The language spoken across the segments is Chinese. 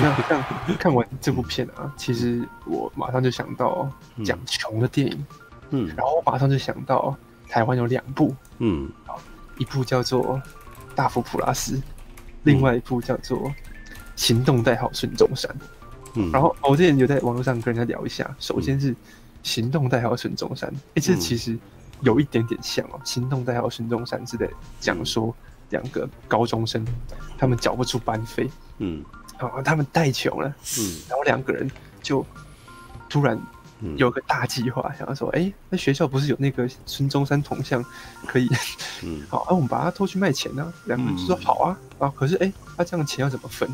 那看看完这部片啊，其实我马上就想到讲穷的电影，嗯，然后我马上就想到台湾有两部，嗯，一部叫做《大佛普拉斯》，另外一部叫做《行动代号孙中山》。嗯，然后我之前有在网络上跟人家聊一下，首先是《行动代号孙中山》，哎，这其实有一点点像哦，《行动代号孙中山》是在讲说两个高中生，他们缴不出班费，嗯。啊，他们太穷了，嗯，然后两个人就突然有个大计划，想要说，哎，那学校不是有那个孙中山铜像可以，嗯，好，那我们把它偷去卖钱呢？两个人就说好啊，啊，可是哎，那这样钱要怎么分？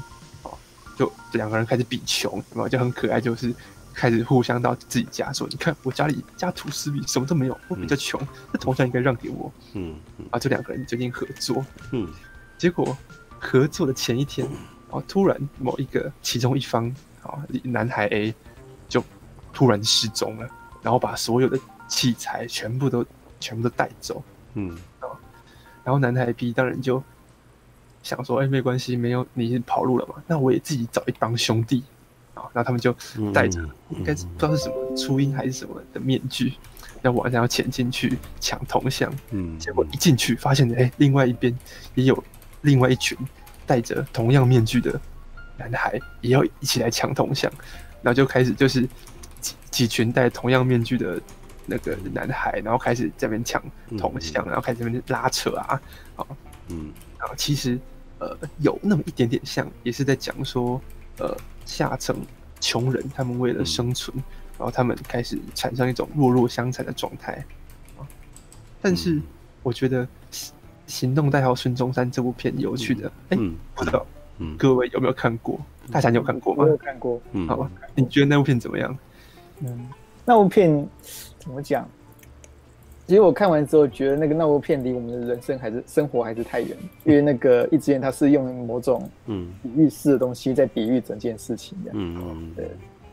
啊，就两个人开始比穷，然后就很可爱，就是开始互相到自己家说，你看我家里家徒四壁，什么都没有，我比较穷，这铜像应该让给我，嗯，啊，这两个人决定合作，嗯，结果合作的前一天。哦，突然某一个其中一方，啊，男孩 A 就突然失踪了，然后把所有的器材全部都全部都带走，嗯，然后男孩 B 当然就想说，哎，没关系，没有你跑路了嘛，那我也自己找一帮兄弟，啊，然后他们就带着应该是不知道是什么初音还是什么的面具，然后晚上要潜进去抢铜像，嗯，结果一进去发现，哎，另外一边也有另外一群。戴着同样面具的男孩也要一起来抢铜像，然后就开始就是几几群戴同样面具的那个男孩，然后开始在那边抢铜像，然后开始在那边拉扯啊，啊，嗯，然后其实呃有那么一点点像，也是在讲说呃下层穷人他们为了生存，然后他们开始产生一种弱弱相残的状态啊，但是我觉得。行动代号孙中山这部片有趣的，哎、嗯，不知道，嗯，各位有没有看过？嗯、大侠你有看过吗？我有看过，嗯，好吧，你觉得那部片怎么样？嗯，那部片怎么讲？其实我看完之后，觉得那个那部片离我们的人生还是生活还是太远，因为那个一志愿，它是用某种嗯比喻式的东西在比喻整件事情的，嗯嗯，对，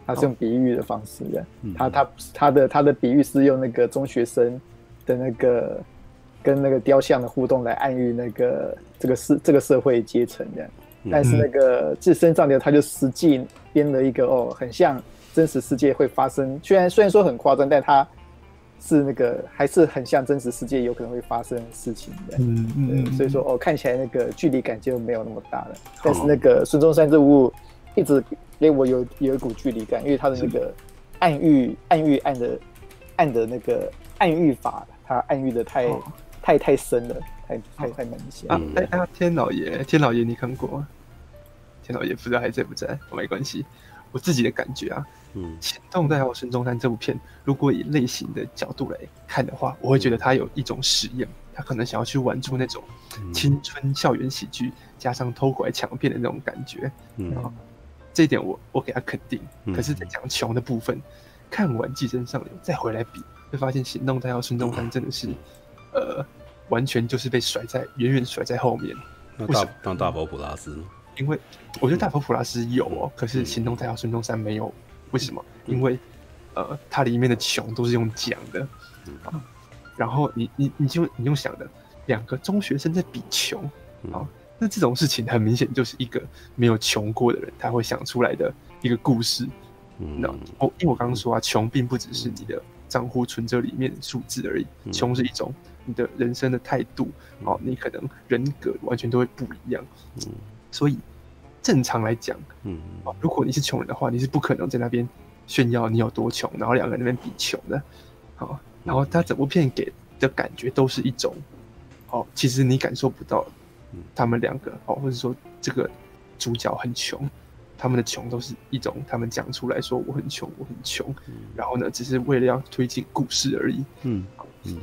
他是用比喻的方式的，他他他的他的比喻是用那个中学生的那个。跟那个雕像的互动来暗喻那个这个社这个社会阶层这样，但是那个自身上的他就实际编了一个哦，很像真实世界会发生，虽然虽然说很夸张，但他是那个还是很像真实世界有可能会发生的事情的，嗯嗯，所以说哦看起来那个距离感就没有那么大了。但是那个孙中山这部一直给我有有一股距离感，因为他的那个暗喻暗喻暗的暗的那个暗喻法，他暗喻的太。太太深了，太太太明显啊！哎哎，天老爷，天老爷，你看过吗？天老爷不知道还在不在？我没关系，我自己的感觉啊，嗯，《行动代号孙中山》这部片，如果以类型的角度来看的话，我会觉得它有一种实验，他可能想要去玩出那种青春校园喜剧加上偷拐抢骗的那种感觉，嗯，这一点我我给他肯定。可是，在讲穷的部分，看完《寄生上流》再回来比，会发现《行动代号孙中山》真的是。呃，完全就是被甩在远远甩在后面。那大当大佛普拉斯呢，因为我觉得大佛普拉斯有哦，嗯、可是行动代号孙中山没有。为什么？嗯、因为呃，它里面的穷都是用讲的、嗯、啊。然后你你你就你用想的，两个中学生在比穷啊，那这种事情很明显就是一个没有穷过的人他会想出来的一个故事。嗯，那哦，因为我刚刚说啊，穷并不只是你的账户存折里面数字而已，穷是一种。你的人生的态度，哦，你可能人格完全都会不一样，嗯，所以正常来讲，嗯，哦，如果你是穷人的话，你是不可能在那边炫耀你有多穷，然后两个人那边比穷的，好，然后他整部片给的感觉都是一种，哦，其实你感受不到，他们两个，哦，或者说这个主角很穷，他们的穷都是一种他们讲出来说我很穷，我很穷，然后呢，只是为了要推进故事而已，嗯，嗯。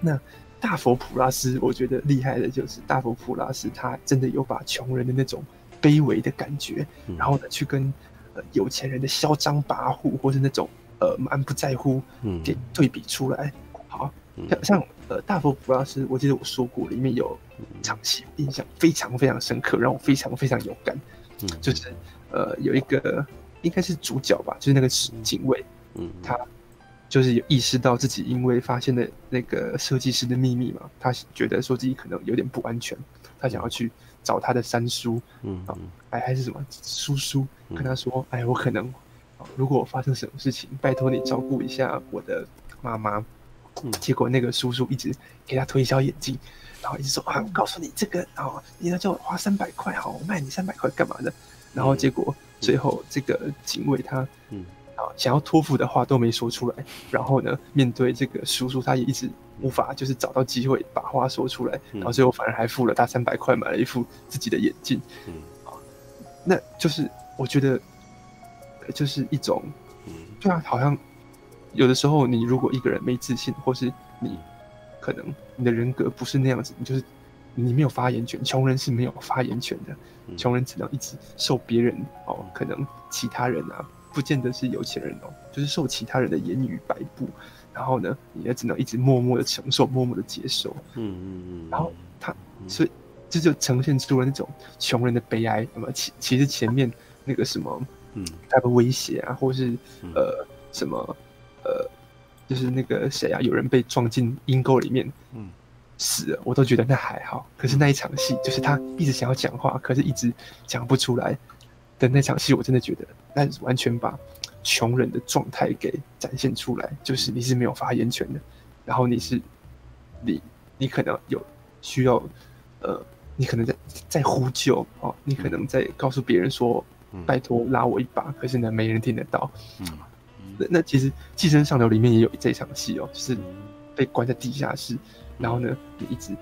那大佛普拉斯，我觉得厉害的就是大佛普拉斯，他真的有把穷人的那种卑微的感觉，嗯、然后呢，去跟呃有钱人的嚣张跋扈，或是那种呃蛮不在乎，给对比出来。嗯、好像像呃大佛普拉斯，我记得我说过，里面有场戏印象非常非常深刻，让我非常非常有感，嗯、就是呃有一个应该是主角吧，就是那个警卫，嗯，他。就是有意识到自己因为发现了那个设计师的秘密嘛，他觉得说自己可能有点不安全，他想要去找他的三叔，嗯，哎，还是什么叔叔，跟他说，哎，我可能，如果我发生什么事情，拜托你照顾一下我的妈妈。结果那个叔叔一直给他推销眼镜，然后一直说啊，我告诉你这个，然后你要叫我花三百块，好，我卖你三百块干嘛的？然后结果最后这个警卫他，嗯，啊，想要托付的话都没说出来。然后呢，面对这个叔叔，他也一直无法就是找到机会把话说出来。然后最后反而还付了他三百块买了一副自己的眼镜。嗯，啊，那就是我觉得，就是一种，对啊，好像。有的时候，你如果一个人没自信，或是你可能你的人格不是那样子，你就是你没有发言权。穷人是没有发言权的，穷人只能一直受别人哦，可能其他人啊，不见得是有钱人哦，就是受其他人的言语摆布，然后呢，你也只能一直默默的承受，默默的接受。嗯嗯嗯。然后他，所以这就呈现出了那种穷人的悲哀。那么其其实前面那个什么，嗯，他的威胁啊，或是呃什么。呃，就是那个谁啊，有人被撞进阴沟里面，嗯，死了，我都觉得那还好。可是那一场戏，就是他一直想要讲话，可是一直讲不出来的那场戏，我真的觉得那完全把穷人的状态给展现出来。就是你是没有发言权的，然后你是你你可能有需要，呃，你可能在在呼救哦，你可能在告诉别人说，拜托拉我一把，可是呢，没人听得到，嗯。那那其实《寄生上流》里面也有这场戏哦，就是被关在地下室，然后呢，你一直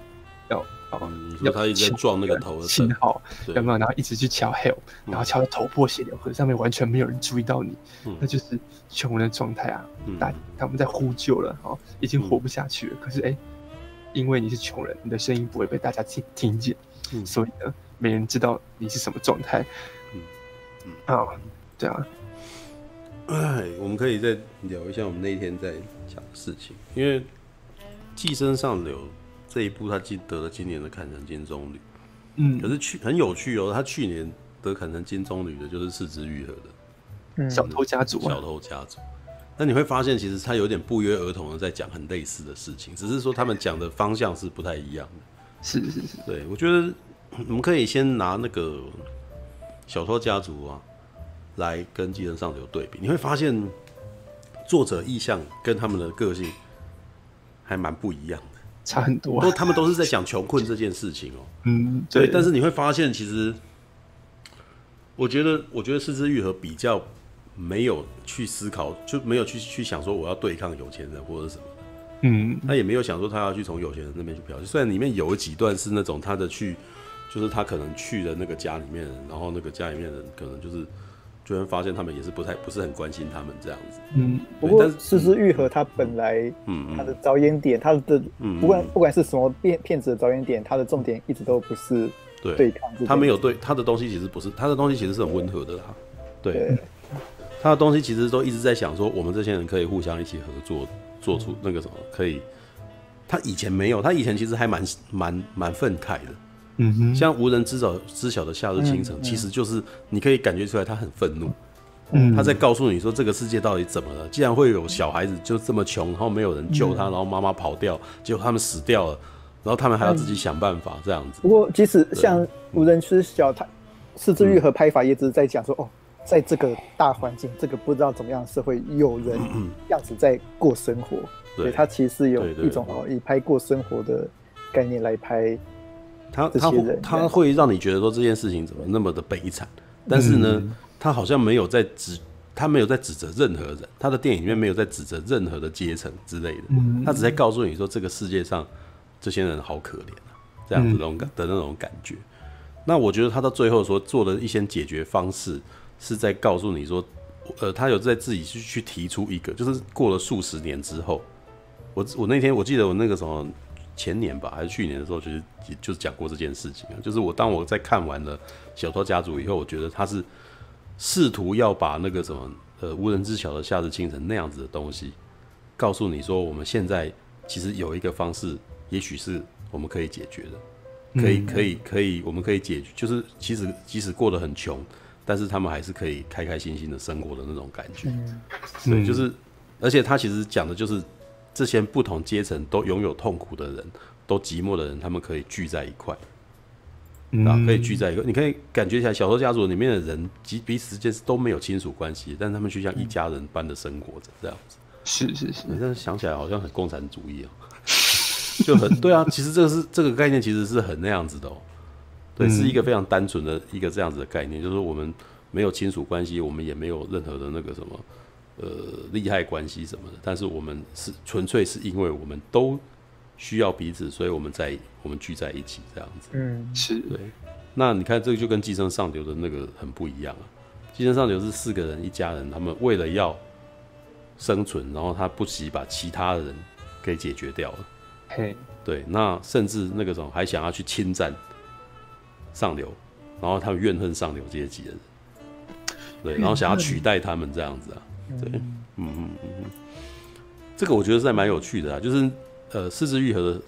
要哦，要他一直撞那个头的信号，有没有？然后一直去敲 help，然后敲到头破血流，可是上面完全没有人注意到你，那就是穷人的状态啊！大他们在呼救了哦，已经活不下去了。可是哎，因为你是穷人，你的声音不会被大家听听见，所以呢，没人知道你是什么状态。嗯嗯啊，对啊。哎，我们可以再聊一下我们那天在讲的事情，因为《寄生上流》这一部，他记得了今年的坎城金棕榈，嗯，可是去很有趣哦，他去年得坎城金棕榈的就是四肢愈合的，嗯，小偷家族，小偷家族。那你会发现，其实他有点不约而同的在讲很类似的事情，只是说他们讲的方向是不太一样的。是是是，对，我觉得我们可以先拿那个小偷家族啊。来跟《寄生上流》对比，你会发现作者意向跟他们的个性还蛮不一样的，差很多。都他们都是在讲穷困这件事情哦、喔。嗯，对。但是你会发现，其实我觉得，我觉得是枝裕和比较没有去思考，就没有去去想说我要对抗有钱人或者什么。嗯，他也没有想说他要去从有钱人那边去剽窃。虽然里面有几段是那种他的去，就是他可能去的那个家里面，然后那个家里面人可能就是。就会发现他们也是不太不是很关心他们这样子。嗯，不过是枝裕和他本来，嗯，他的着眼点，他的不管不管是什么骗骗子的着眼点，他的重点一直都不是对抗。他没有对他的东西其实不是他的东西其实是很温和的啦。对，他的东西其实都一直在想说，我们这些人可以互相一起合作，做出那个什么可以。他以前没有，他以前其实还蛮蛮蛮愤慨的。嗯哼，像无人知晓知晓的夏日清晨，其实就是你可以感觉出来他很愤怒，嗯，他在告诉你说这个世界到底怎么了？既然会有小孩子就这么穷，然后没有人救他，嗯、然后妈妈跑掉，结果他们死掉了，然后他们还要自己想办法这样子。不过，即使像无人知晓，他是枝裕和拍法也只是在讲说，哦，在这个大环境，这个不知道怎么样的社会，有人这样子在过生活，嗯嗯对，他其实有一种哦，以拍过生活的概念来拍。他他他会让你觉得说这件事情怎么那么的悲惨，但是呢，他好像没有在指，他没有在指责任何人，他的电影里面没有在指责任何的阶层之类的，他只在告诉你说这个世界上这些人好可怜啊，这样子那种感的那种感觉。那我觉得他到最后说做的一些解决方式，是在告诉你说，呃，他有在自己去去提出一个，就是过了数十年之后，我我那天我记得我那个什么。前年吧，还是去年的时候，其实也就是讲过这件事情啊。就是我当我在看完了《小偷家族》以后，我觉得他是试图要把那个什么呃无人知晓的夏日清晨那样子的东西，告诉你说，我们现在其实有一个方式，也许是我们可以解决的，可以可以可以，我们可以解决，就是其实即使过得很穷，但是他们还是可以开开心心的生活的那种感觉。对，就是，而且他其实讲的就是。这些不同阶层都拥有痛苦的人，都寂寞的人，他们可以聚在一块，啊，可以聚在一个，你可以感觉起来小说家族里面的人，即彼此之间是都没有亲属关系，但他们却像一家人般的生活着，这样子。是是是，你这样想起来好像很共产主义哦，就很对啊。其实这个是这个概念，其实是很那样子的哦。对，是一个非常单纯的一个这样子的概念，就是我们没有亲属关系，我们也没有任何的那个什么呃利害关系什么的，但是我们是纯粹是因为我们都需要彼此，所以我们在我们聚在一起这样子。嗯，是对。那你看这个就跟寄生上流的那个很不一样啊。寄生上流是四个人一家人，他们为了要生存，然后他不惜把其他的人给解决掉了。嘿，对。那甚至那个什么还想要去侵占上流，然后他们怨恨上流阶级的人，对，然后想要取代他们这样子啊。对，嗯嗯嗯嗯，这个我觉得是还蛮有趣的啊，就是。呃，四肢愈合的，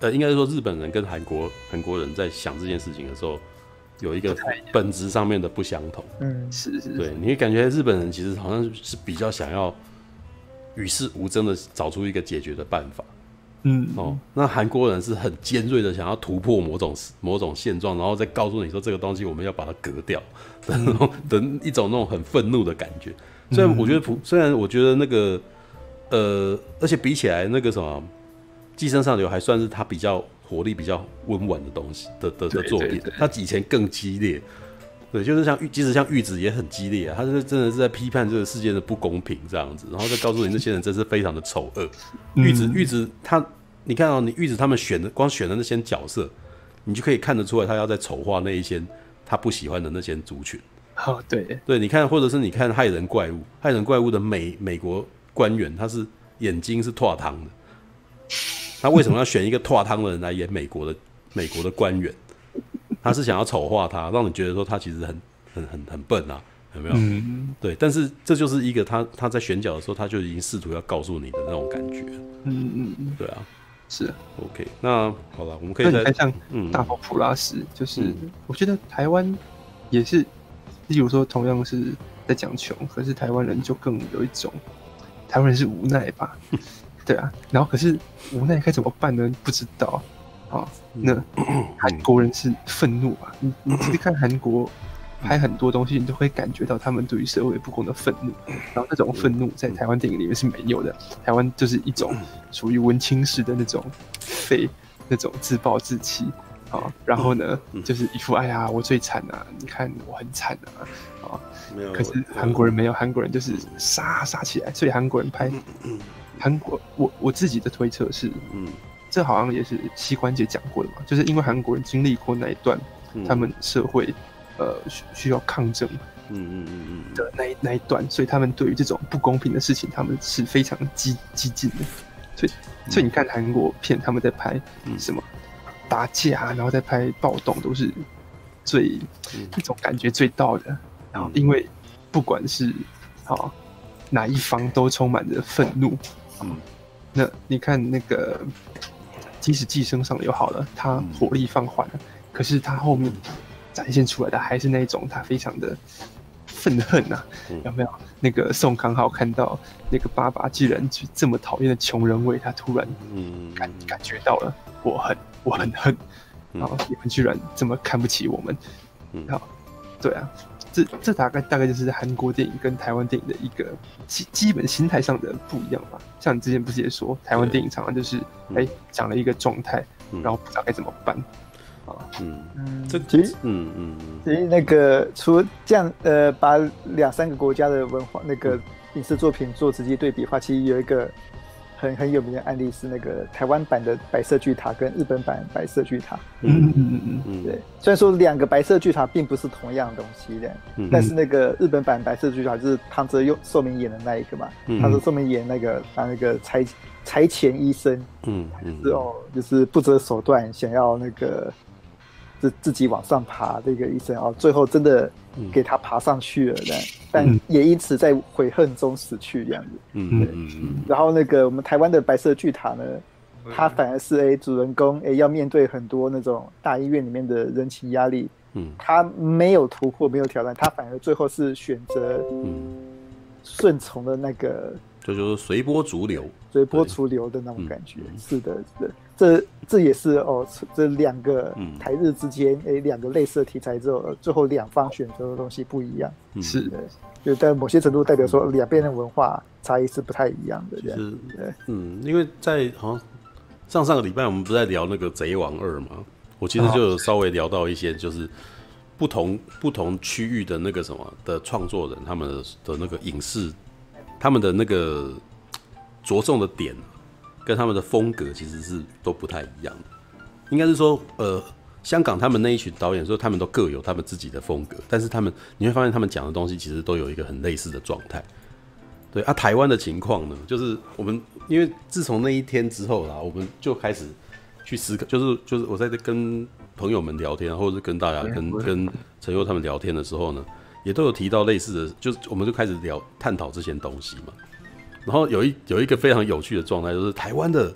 呃，应该是说日本人跟韩国韩国人在想这件事情的时候，有一个本质上面的不相同。嗯，是是，是。对，你会感觉日本人其实好像是比较想要与世无争的找出一个解决的办法。嗯，哦，那韩国人是很尖锐的想要突破某种某种现状，然后再告诉你说这个东西我们要把它革掉的那种的一种那种很愤怒的感觉。虽然我觉得普，虽然我觉得那个，呃，而且比起来那个什么。寄生上流还算是他比较活力比较温婉的东西的的的作品，他以前更激烈，对，就是像玉，即使像玉子也很激烈啊，他是真的是在批判这个世界的不公平这样子，然后再告诉你那些人真是非常的丑恶。玉子玉子他，你看到、喔、你玉子他们选的光选的那些角色，你就可以看得出来他要在丑化那一些他不喜欢的那些族群。哦，对对，你看或者是你看害人怪物，害人怪物的美美国官员他是眼睛是拓汤的。他为什么要选一个拓汤的人来演美国的美国的官员？他是想要丑化他，让你觉得说他其实很很很很笨啊，有没有？嗯、对，但是这就是一个他他在选角的时候，他就已经试图要告诉你的那种感觉。嗯嗯嗯，对啊，是 OK。那好了，我们可以再像大佛普拉斯，就是、嗯、我觉得台湾也是，例如说同样是在讲穷，可是台湾人就更有一种台湾人是无奈吧。对啊，然后可是无奈该怎么办呢？不知道啊。那 韩国人是愤怒啊，你你 其实看韩国拍很多东西，你都会感觉到他们对于社会不公的愤怒。然后那种愤怒在台湾电影里面是没有的，台湾就是一种属于文青式的那种废，那种自暴自弃啊。然后呢，就是一副哎呀我最惨啊，你看我很惨啊啊。可是韩国人没有，韩国人就是杀杀起来，所以韩国人拍。韩国，我我自己的推测是，嗯，这好像也是膝关节讲过的嘛，就是因为韩国人经历过那一段，嗯、他们社会，呃，需需要抗争，嗯嗯嗯嗯。的那一那一段，所以他们对于这种不公平的事情，他们是非常激激进的，所以所以你看韩国片，他们在拍什么打架，然后再拍暴动，都是最那种感觉最到的，然后因为不管是啊哪一方都充满着愤怒。嗯，那你看那个，即使寄生上流好了，他火力放缓了，可是他后面展现出来的还是那种他非常的愤恨呐、啊，有没有？那个宋康昊看到那个爸爸居然去这么讨厌的穷人味，他突然感感觉到了我很我很恨，然后你们居然这么看不起我们，嗯，好对啊。这这大概大概就是韩国电影跟台湾电影的一个基基本心态上的不一样吧。像你之前不是也说，台湾电影常常就是哎讲了一个状态，然后不知道该怎么办啊。嗯嗯，这其实嗯嗯其实那个除了这样呃，把两三个国家的文化那个影视作品做直接对比的话，其实有一个。很很有名的案例是那个台湾版的白色巨塔跟日本版白色巨塔。嗯嗯嗯嗯对，虽然说两个白色巨塔并不是同样的东西的，嗯、但是那个日本版白色巨塔就是汤泽佑寿明演的那一个嘛，他说寿明演那个他那个财财前医生，嗯嗯，是哦，就是不择手段想要那个自自己往上爬的一个医生哦，最后真的。给他爬上去了，但但也因此在悔恨中死去这样子。嗯嗯嗯。然后那个我们台湾的白色巨塔呢，他反而是哎主人公哎要面对很多那种大医院里面的人情压力。嗯。他没有突破，没有挑战，他反而最后是选择顺从的那个就就是随波逐流，随波逐流的那种感觉。嗯、是的，是的，这这也是哦，这两个台日之间哎，两、嗯、个类似的题材之后，最后两方选择的东西不一样。是的，就在某些程度代表说两边的文化差异是不太一样的。是，嗯，因为在好像上上个礼拜我们不是在聊那个《贼王二》嘛？我其实就有稍微聊到一些，就是不同不同区域的那个什么的创作人，他们的的那个影视，他们的那个着重的点，跟他们的风格其实是都不太一样的。应该是说，呃，香港他们那一群导演说，他们都各有他们自己的风格，但是他们你会发现他们讲的东西其实都有一个很类似的状态。对啊，台湾的情况呢，就是我们因为自从那一天之后啦，我们就开始。去思考，就是就是我在这跟朋友们聊天，或者是跟大家跟跟陈佑他们聊天的时候呢，也都有提到类似的，就是我们就开始聊探讨这些东西嘛。然后有一有一个非常有趣的状态，就是台湾的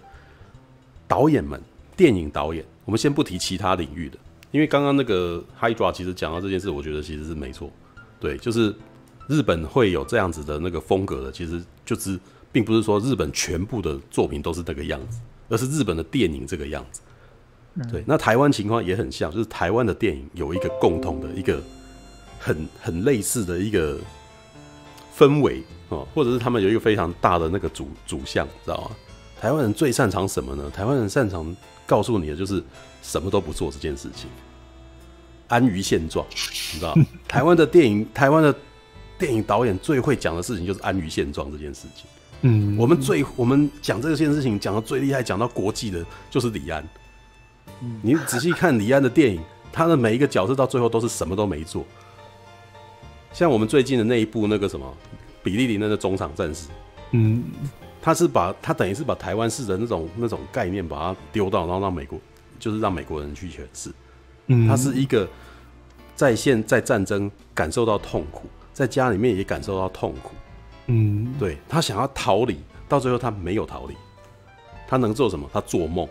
导演们，电影导演，我们先不提其他领域的，因为刚刚那个 Hydra 其实讲到这件事，我觉得其实是没错，对，就是日本会有这样子的那个风格的，其实就是并不是说日本全部的作品都是那个样子。而是日本的电影这个样子，对。那台湾情况也很像，就是台湾的电影有一个共同的一个很很类似的一个氛围哦，或者是他们有一个非常大的那个主主项，知道吗？台湾人最擅长什么呢？台湾人擅长告诉你的就是什么都不做这件事情，安于现状，你知道？台湾的电影，台湾的电影导演最会讲的事情就是安于现状这件事情。嗯，我们最我们讲这件事情讲的最厉害，讲到国际的，就是李安。嗯，你仔细看李安的电影，他的每一个角色到最后都是什么都没做。像我们最近的那一部那个什么，比利林那个中场战士，嗯，他是把他等于是把台湾式的那种那种概念把它丢到，然后让美国就是让美国人去诠释。嗯，他是一个在线在战争感受到痛苦，在家里面也感受到痛苦。嗯，对，他想要逃离，到最后他没有逃离，他能做什么？他做梦，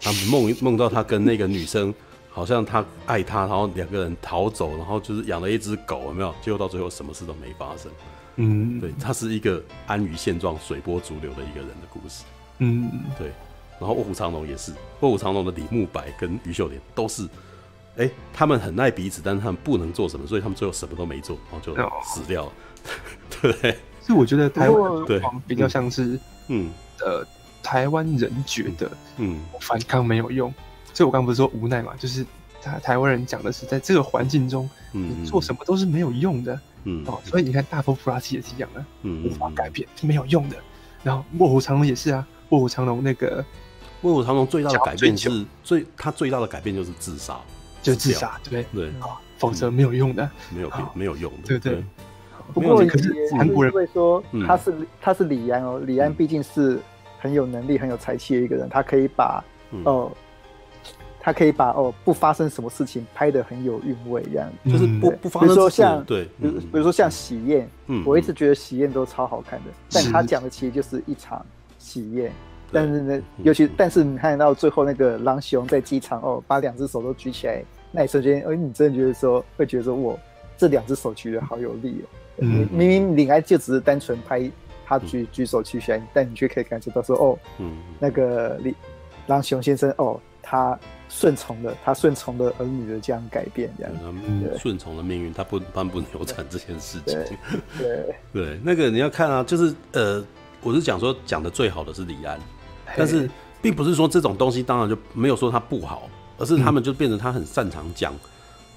他梦梦到他跟那个女生，好像他爱她，然后两个人逃走，然后就是养了一只狗，有没有？结果到最后什么事都没发生。嗯，对，他是一个安于现状、随波逐流的一个人的故事。嗯，对。然后卧虎藏龙也是，卧虎藏龙的李慕白跟于秀莲都是，哎、欸，他们很爱彼此，但是他们不能做什么，所以他们最后什么都没做，然后就死掉了。哦、对。所以我觉得台湾对。比较像是，嗯，呃，台湾人觉得，嗯，反抗没有用，所以我刚刚不是说无奈嘛，就是台台湾人讲的是，在这个环境中，嗯，做什么都是没有用的，嗯，哦，所以你看大佛普拉斯也是一样的，嗯，无法改变是没有用的。然后卧虎藏龙也是啊，卧虎藏龙那个卧虎藏龙最大的改变是最他最大的改变就是自杀，就是自杀，对对啊，否则没有用的，没有没有用的，对对。不过，可是韩国人会说他是他是李安哦，李安毕竟是很有能力、很有才气的一个人，他可以把哦，他可以把哦不发生什么事情拍的很有韵味，这样。就是不不发生。比如说像对，比如比如说像喜宴，嗯我一直觉得喜宴都超好看的，但他讲的其实就是一场喜宴，但是呢，尤其但是你看到最后那个狼熊在机场哦，把两只手都举起来，那一瞬间，哎，你真的觉得说会觉得说我这两只手举得好有力哦。嗯，明明李安就只是单纯拍他举举手举起来，但你却可以感觉到说，哦，嗯，那个李狼熊先生，哦，他顺从了他顺从了儿女的这样改变，这样，嗯，顺从了命运，他不颁布流产这件事情，对 对，那个你要看啊，就是呃，我是讲说讲的最好的是李安，但是并不是说这种东西当然就没有说他不好，而是他们就变成他很擅长讲。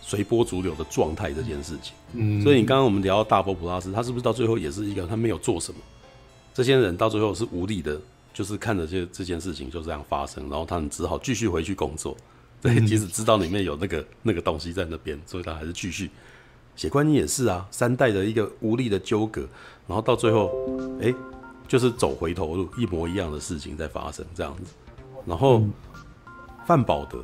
随波逐流的状态这件事情，嗯，所以你刚刚我们聊到大佛普拉斯，他是不是到最后也是一个他没有做什么？这些人到最后是无力的，就是看着这这件事情就这样发生，然后他们只好继续回去工作。对，即使知道里面有那个那个东西在那边，所以他还是继续。写观音也是啊，三代的一个无力的纠葛，然后到最后，哎，就是走回头路，一模一样的事情在发生这样子。然后范宝德。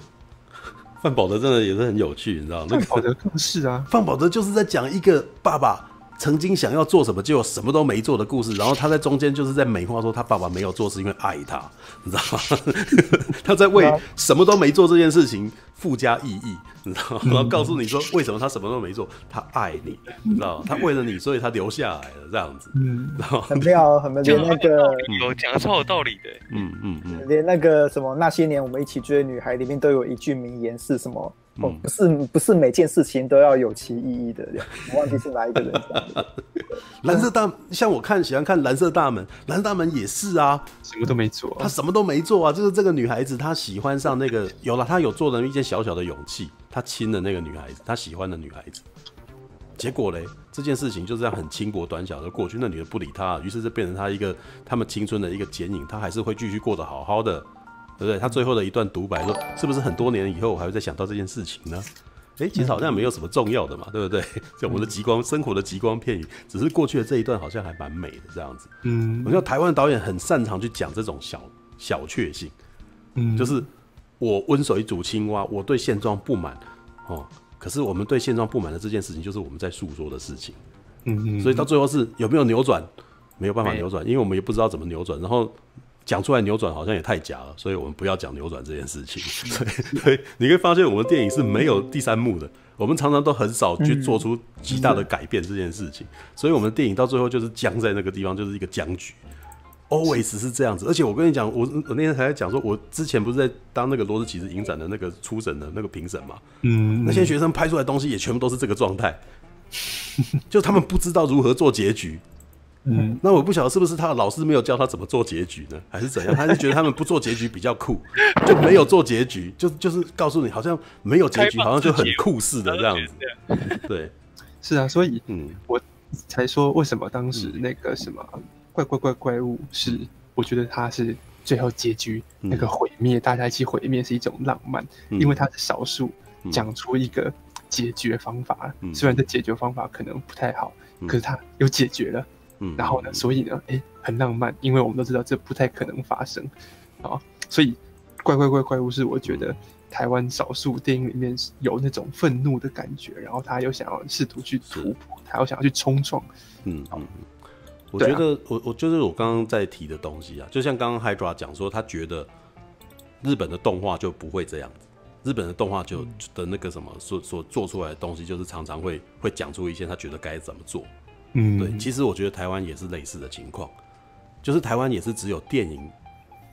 范宝德真的也是很有趣，你知道吗？范宝德更是啊，范宝德就是在讲一个爸爸曾经想要做什么，结果什么都没做的故事。然后他在中间就是在美化说他爸爸没有做是因为爱他，你知道吗？他在为什么都没做这件事情附加意义，你知道吗？然后告诉你说为什么他什么都没做，他爱你，你知道吗？他为了你，所以他留下来了这样子。嗯，然后很妙，很妙，连那个有讲的超有道理的。嗯嗯嗯，连那个什么那些年我们一起追的女孩里面都有一句名言是什么？哦，不是不是每件事情都要有其意义的，我忘记是哪一个人。蓝色大像我看喜欢看蓝色大门，蓝色大门也是啊，什么都没做，他什么都没做啊，就是这个女孩子她喜欢上那个有了，她有做了一件小小的勇气，她亲了那个女孩子，她喜欢的女孩子，结果嘞，这件事情就这样很轻薄短小的过去，那女的不理他，于是就变成他一个他们青春的一个剪影，他还是会继续过得好好的。对不对？他最后的一段独白说：“是不是很多年以后我还会再想到这件事情呢？”哎，其实好像没有什么重要的嘛，对不对？就我们的极光生活的极光片语，只是过去的这一段好像还蛮美的这样子。嗯，我觉得台湾导演很擅长去讲这种小小确幸，嗯，就是我温水煮青蛙，我对现状不满哦，可是我们对现状不满的这件事情，就是我们在诉说的事情。嗯嗯，所以到最后是有没有扭转？没有办法扭转，因为我们也不知道怎么扭转，然后。讲出来扭转好像也太假了，所以我们不要讲扭转这件事情。所以你会发现我们的电影是没有第三幕的，我们常常都很少去做出极大的改变这件事情。所以我们的电影到最后就是僵在那个地方，就是一个僵局，always 是这样子。而且我跟你讲，我我那天还在讲说，我之前不是在当那个罗斯骑士影展的那个初审的那个评审嘛，嗯，那些学生拍出来的东西也全部都是这个状态，就他们不知道如何做结局。嗯，那我不晓得是不是他的老师没有教他怎么做结局呢，还是怎样？他是觉得他们不做结局比较酷，就没有做结局，就就是告诉你，好像没有结局，好像就很酷似的这样子。对，是啊，所以嗯，我才说为什么当时那个什么怪怪怪怪物是，我觉得他是最后结局那个毁灭，大家一起毁灭是一种浪漫，因为他是少数讲出一个解决方法，虽然这解决方法可能不太好，可是他有解决了。然后呢？所以呢？哎，很浪漫，因为我们都知道这不太可能发生，啊，所以怪怪怪怪物是我觉得台湾少数电影里面有那种愤怒的感觉，然后他又想要试图去突破，他又想要去冲撞。嗯嗯，我觉得我我就是我刚刚在提的东西啊，就像刚刚 Hydra 讲说，他觉得日本的动画就不会这样子，日本的动画就的那个什么所所做出来的东西，就是常常会会讲出一些他觉得该怎么做。嗯，对，其实我觉得台湾也是类似的情况，就是台湾也是只有电影，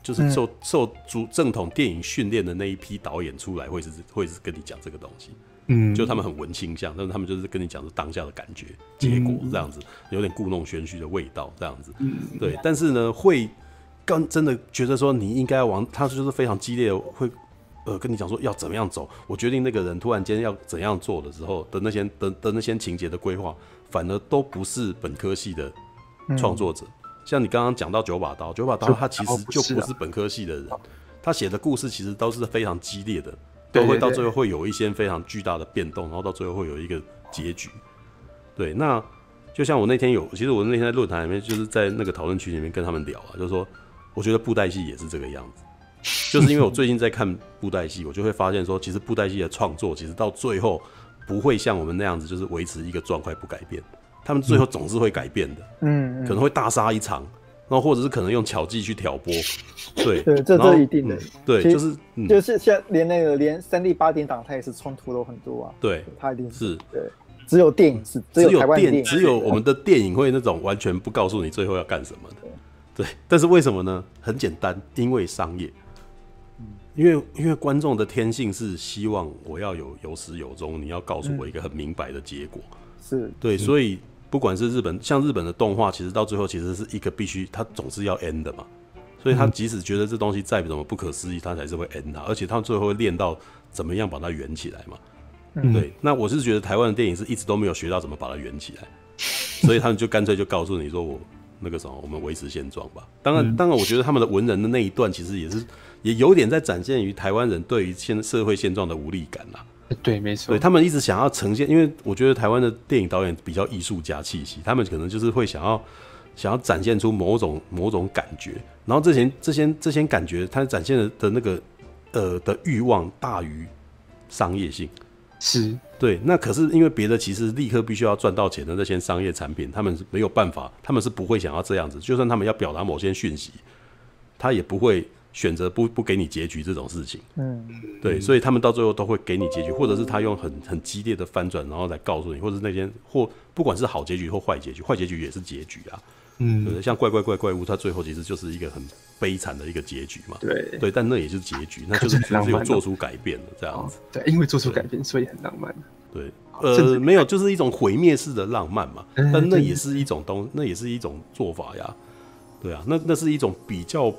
就是受受主正统电影训练的那一批导演出来，会是会是跟你讲这个东西，嗯，就他们很文青向，但是他们就是跟你讲的当下的感觉、结果。这样子，有点故弄玄虚的味道这样子，嗯，对，但是呢，会刚真的觉得说你应该往，他就是非常激烈的会呃跟你讲说要怎么样走，我决定那个人突然间要怎样做的时候的那些的的那些情节的规划。反而都不是本科系的创作者，嗯、像你刚刚讲到九把刀，九把刀他其实就不是本科系的人，他写的故事其实都是非常激烈的，都会到最后会有一些非常巨大的变动，然后到最后会有一个结局。对，那就像我那天有，其实我那天在论坛里面，就是在那个讨论区里面跟他们聊啊，就是说，我觉得布袋戏也是这个样子，就是因为我最近在看布袋戏，我就会发现说，其实布袋戏的创作其实到最后。不会像我们那样子，就是维持一个状态不改变。他们最后总是会改变的，嗯，可能会大杀一场，然后或者是可能用巧计去挑拨。对对，这这一定的。对，就是就是像连那个连三 D 八点档，它也是冲突了很多啊。对，它一定是。是。对，只有电影是只有电只有我们的电影会那种完全不告诉你最后要干什么的。对，但是为什么呢？很简单，因为商业。因为因为观众的天性是希望我要有有始有终，你要告诉我一个很明白的结果，是。对，所以不管是日本，像日本的动画，其实到最后其实是一个必须，它总是要 end 的嘛，所以他即使觉得这东西再怎么不可思议，他才是会 end 它，而且他最后会练到怎么样把它圆起来嘛，对，那我是觉得台湾的电影是一直都没有学到怎么把它圆起来，所以他们就干脆就告诉你说我那个什么，我们维持现状吧。当然，当然，我觉得他们的文人的那一段其实也是。也有点在展现于台湾人对于现社会现状的无力感啦。对，没错。对，他们一直想要呈现，因为我觉得台湾的电影导演比较艺术家气息，他们可能就是会想要想要展现出某种某种感觉，然后这些这些这些感觉，他展现的的那个呃的欲望大于商业性，是对。那可是因为别的其实立刻必须要赚到钱的那些商业产品，他们是没有办法，他们是不会想要这样子。就算他们要表达某些讯息，他也不会选择不不给你结局这种事情。嗯，对，所以他们到最后都会给你结局，或者是他用很很激烈的翻转，然后来告诉你，或者是那些或不管是好结局或坏结局，坏结局也是结局啊。嗯，对，像怪怪怪怪物，它最后其实就是一个很悲惨的一个结局嘛。对对，但那也就是结局，那就是只有做出改变了这样子。对，因为做出改变，所以很浪漫。对，呃，没有，就是一种毁灭式的浪漫嘛。但那也是一种东，那也是一种做法呀。对啊，那那是一种比较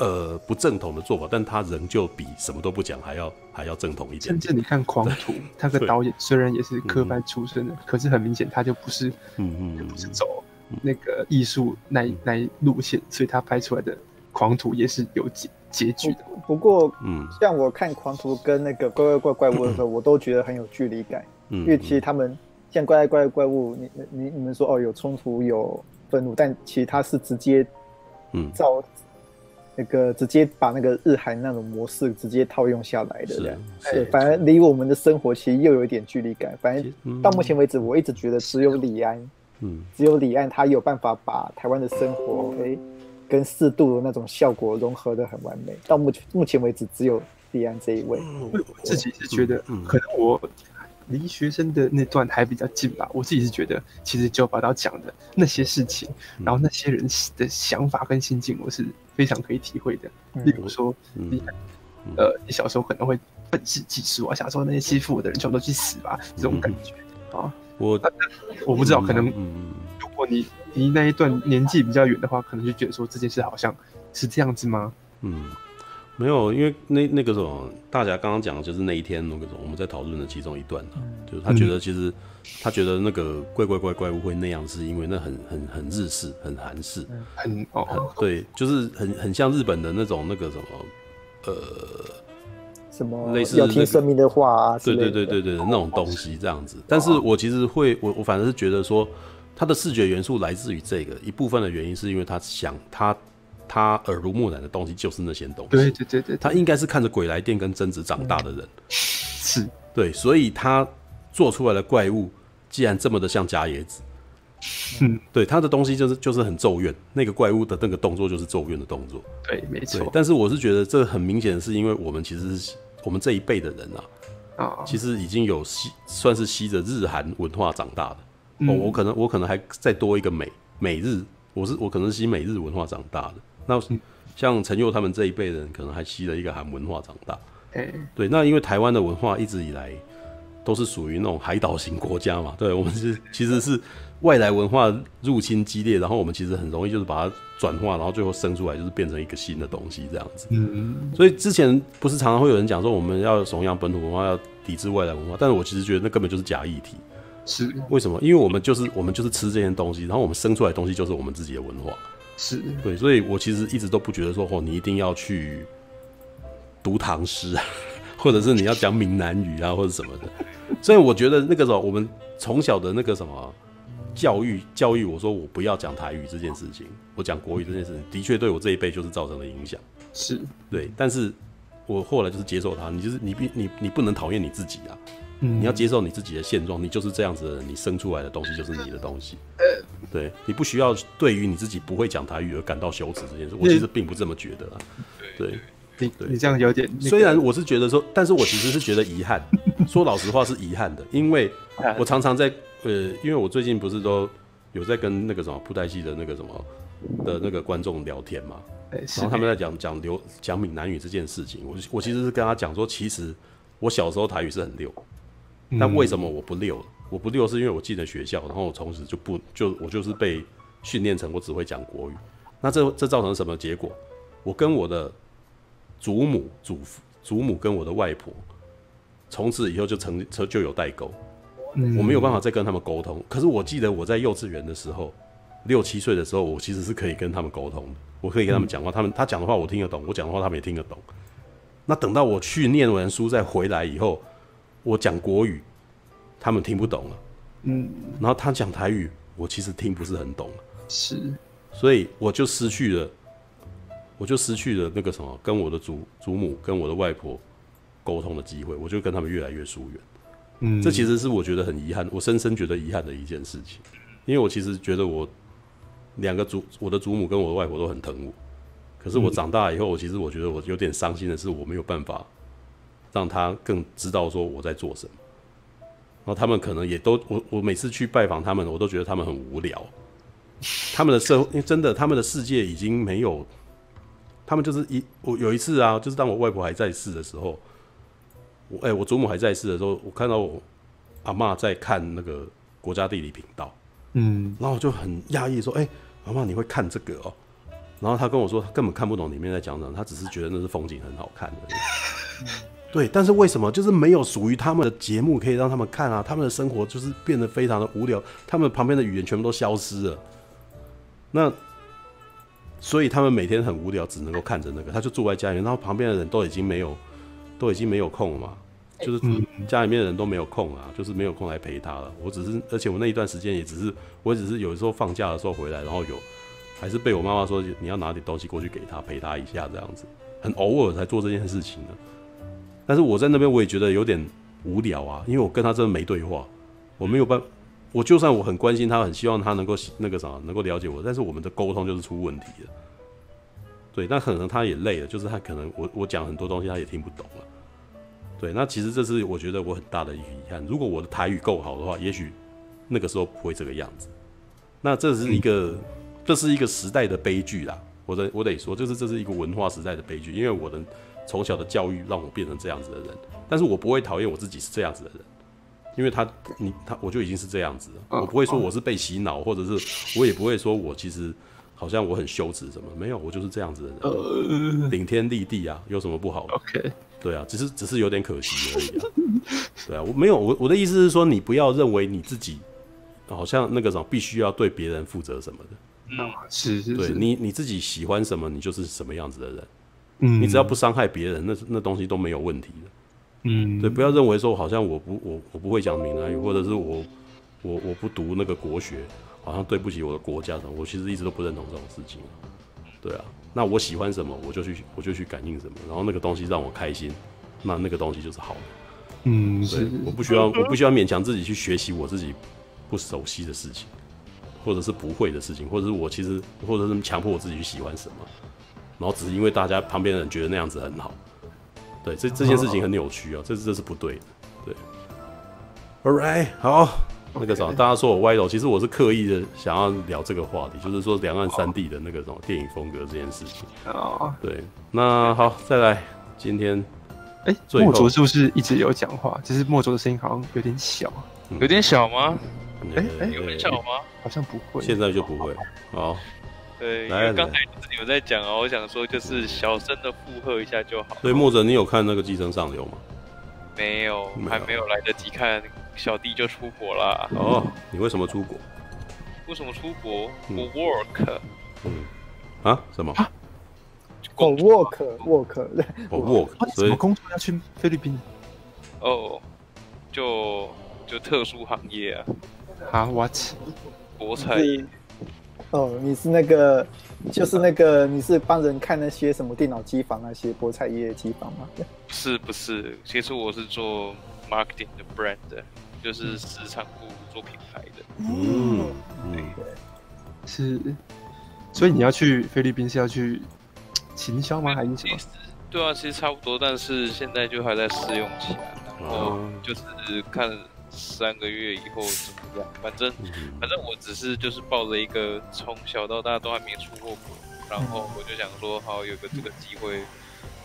呃不正统的做法，但他仍旧比什么都不讲还要还要正统一点。甚至你看《狂徒》，他的导演虽然也是科班出身的，可是很明显他就不是，嗯嗯，不是走。那个艺术那那路线，所以他拍出来的《狂徒》也是有结结局的。不过，嗯，像我看《狂徒》跟那个《怪怪怪怪物》的时候，我都觉得很有距离感。嗯，因为其实他们像《怪怪怪怪物》，你你你们说哦有冲突有愤怒，但其实他是直接，嗯，照那个直接把那个日韩那种模式直接套用下来的，这样。对，反而离我们的生活其实又有一点距离感。反正到目前为止，我一直觉得只有李安。嗯，只有李安他有办法把台湾的生活，哎，跟四度的那种效果融合的很完美。到目前目前为止，只有李安这一位。我自己是觉得，可能我离学生的那段还比较近吧。我自己是觉得，其实九把刀讲的那些事情，然后那些人的想法跟心境，我是非常可以体会的。例如说，你呃，你小时候可能会愤世嫉俗啊，想说那些欺负我的人全部都去死吧，这种感觉啊。我我不知道，可能如果你离那一段年纪比较远的话，可能就觉得说这件事好像是这样子吗？嗯，没有，因为那那个什么，大家刚刚讲的就是那一天那个什么，我们在讨论的其中一段，就是他觉得其实他觉得那个怪怪怪怪物会那样，是因为那很很很日式，很韩式，很哦，对，就是很很像日本的那种那个什么，呃。什么类似要听生命的话啊？对对对对对，那种东西这样子。但是我其实会，我我反正是觉得说，他的视觉元素来自于这个一部分的原因，是因为他想他他耳濡目染的东西就是那些东西。对对对对，他应该是看着鬼来电跟贞子长大的人，是对，所以他做出来的怪物既然这么的像伽椰子，嗯，对，他的东西就是就是很咒怨，那个怪物的那个动作就是咒怨的动作。对，没错。但是我是觉得这很明显的是因为我们其实是。我们这一辈的人啊，啊，其实已经有吸，算是吸着日韩文化长大的。嗯、哦，我可能我可能还再多一个美美日，我是我可能是吸美日文化长大的。那像陈佑他们这一辈人，可能还吸了一个韩文化长大。欸、对，那因为台湾的文化一直以来都是属于那种海岛型国家嘛，对，我们是其实是。外来文化入侵激烈，然后我们其实很容易就是把它转化，然后最后生出来就是变成一个新的东西这样子。嗯，所以之前不是常常会有人讲说我们要崇扬本土文化，要抵制外来文化，但是我其实觉得那根本就是假议题。是为什么？因为我们就是我们就是吃这些东西，然后我们生出来的东西就是我们自己的文化。是对，所以我其实一直都不觉得说哦，你一定要去读唐诗啊，或者是你要讲闽南语啊，或者什么的。所以我觉得那个时候我们从小的那个什么。教育教育我说我不要讲台语这件事情，我讲国语这件事情的确对我这一辈就是造成了影响，是对，但是我后来就是接受它，你就是你必你你不能讨厌你自己啊，嗯，你要接受你自己的现状，你就是这样子的人，你生出来的东西就是你的东西，对，你不需要对于你自己不会讲台语而感到羞耻这件事，我其实并不这么觉得啊，对。你你这样有点，虽然我是觉得说，但是我其实是觉得遗憾。说老实话是遗憾的，因为我常常在呃，因为我最近不是都有在跟那个什么布袋戏的那个什么的那个观众聊天嘛，然后他们在讲讲流讲闽南语这件事情，我我其实是跟他讲说，其实我小时候台语是很溜，但为什么我不溜？我不溜是因为我进了学校，然后我从此就不就我就是被训练成我只会讲国语，那这这造成什么结果？我跟我的祖母、祖父、祖母跟我的外婆，从此以后就成就有代沟，我没有办法再跟他们沟通。可是我记得我在幼稚园的时候，六七岁的时候，我其实是可以跟他们沟通的，我可以跟他们讲话，他们他讲的话我听得懂，我讲的话他们也听得懂。那等到我去念完书再回来以后，我讲国语，他们听不懂了，嗯，然后他讲台语，我其实听不是很懂，是，所以我就失去了。我就失去了那个什么，跟我的祖祖母、跟我的外婆沟通的机会，我就跟他们越来越疏远。嗯，这其实是我觉得很遗憾，我深深觉得遗憾的一件事情，因为我其实觉得我两个祖，我的祖母跟我的外婆都很疼我，可是我长大以后，我其实我觉得我有点伤心的是，我没有办法让他更知道说我在做什么，然后他们可能也都，我我每次去拜访他们，我都觉得他们很无聊，他们的社会，因为真的他们的世界已经没有，他们就是一，我有一次啊，就是当我外婆还在世的时候。我哎、欸，我祖母还在世的时候，我看到我阿妈在看那个国家地理频道，嗯，然后我就很讶异说：“哎、欸，阿妈你会看这个哦？”然后他跟我说，他根本看不懂里面在讲什么，他只是觉得那是风景很好看而已。对，但是为什么就是没有属于他们的节目可以让他们看啊？他们的生活就是变得非常的无聊，他们旁边的语言全部都消失了。那所以他们每天很无聊，只能够看着那个，他就住在家里面，然后旁边的人都已经没有。都已经没有空了嘛，就是家里面的人都没有空啊，就是没有空来陪他了。我只是，而且我那一段时间也只是，我只是有时候放假的时候回来，然后有还是被我妈妈说你要拿点东西过去给他陪他一下这样子，很偶尔才做这件事情的。但是我在那边我也觉得有点无聊啊，因为我跟他真的没对话，我没有办，我就算我很关心他，很希望他能够那个啥，能够了解我，但是我们的沟通就是出问题了。对，那可能他也累了，就是他可能我我讲很多东西他也听不懂了。对，那其实这是我觉得我很大的遗憾。如果我的台语够好的话，也许那个时候不会这个样子。那这是一个，这是一个时代的悲剧啦。我得我得说，就是这是一个文化时代的悲剧，因为我的从小的教育让我变成这样子的人。但是我不会讨厌我自己是这样子的人，因为他你他我就已经是这样子了。我不会说我是被洗脑，或者是我也不会说我其实。好像我很羞耻什么？没有，我就是这样子的人，顶、呃、天立地啊，有什么不好？OK，对啊，只是只是有点可惜而已啊。对啊，我没有，我我的意思是说，你不要认为你自己好像那个什么必须要对别人负责什么的。嗯，是是，是，对你你自己喜欢什么，你就是什么样子的人。嗯，你只要不伤害别人，那那东西都没有问题的。嗯，对，不要认为说好像我不我我不会讲闽南语，或者是我我我不读那个国学。好像对不起我的国家的，我其实一直都不认同这种事情。对啊，那我喜欢什么，我就去我就去感应什么，然后那个东西让我开心，那那个东西就是好的。嗯，对，我不需要我不需要勉强自己去学习我自己不熟悉的事情，或者是不会的事情，或者是我其实或者是强迫我自己去喜欢什么，然后只是因为大家旁边的人觉得那样子很好。对，这这件事情很扭曲啊，这这是不对的。对，All right，好。那个什么，大家说我歪楼，其实我是刻意的想要聊这个话题，就是说两岸三地的那个什么电影风格这件事情。哦，对，那好，再来，今天，哎，莫卓是不是一直有讲话？其实莫卓的声音好像有点小，有点小吗？哎哎，有点小吗？好像不会，现在就不会。好，对，因为刚才你们在讲啊，我想说就是小声的附和一下就好。所以莫卓，你有看那个《寄生上流》吗？没有，还没有来得及看。小弟就出国了哦！你为什么出国？为什么出国？我 work。嗯啊？什么？我 work，work，我 work。所以工作要去菲律宾？哦，就就特殊行业啊。啊？What？博彩业。哦，你是那个，就是那个，你是帮人看那些什么电脑机房那些菠菜叶机房吗？不是不是，其实我是做 marketing 的 brand 的。就是市场部做品牌的，嗯，对，是，所以你要去菲律宾是要去行销吗？还是什么？对啊，其实差不多，但是现在就还在试用期啊，然后就是看三个月以后怎么样。反正反正我只是就是抱着一个从小到大都还没出过国，然后我就想说，好有个这个机会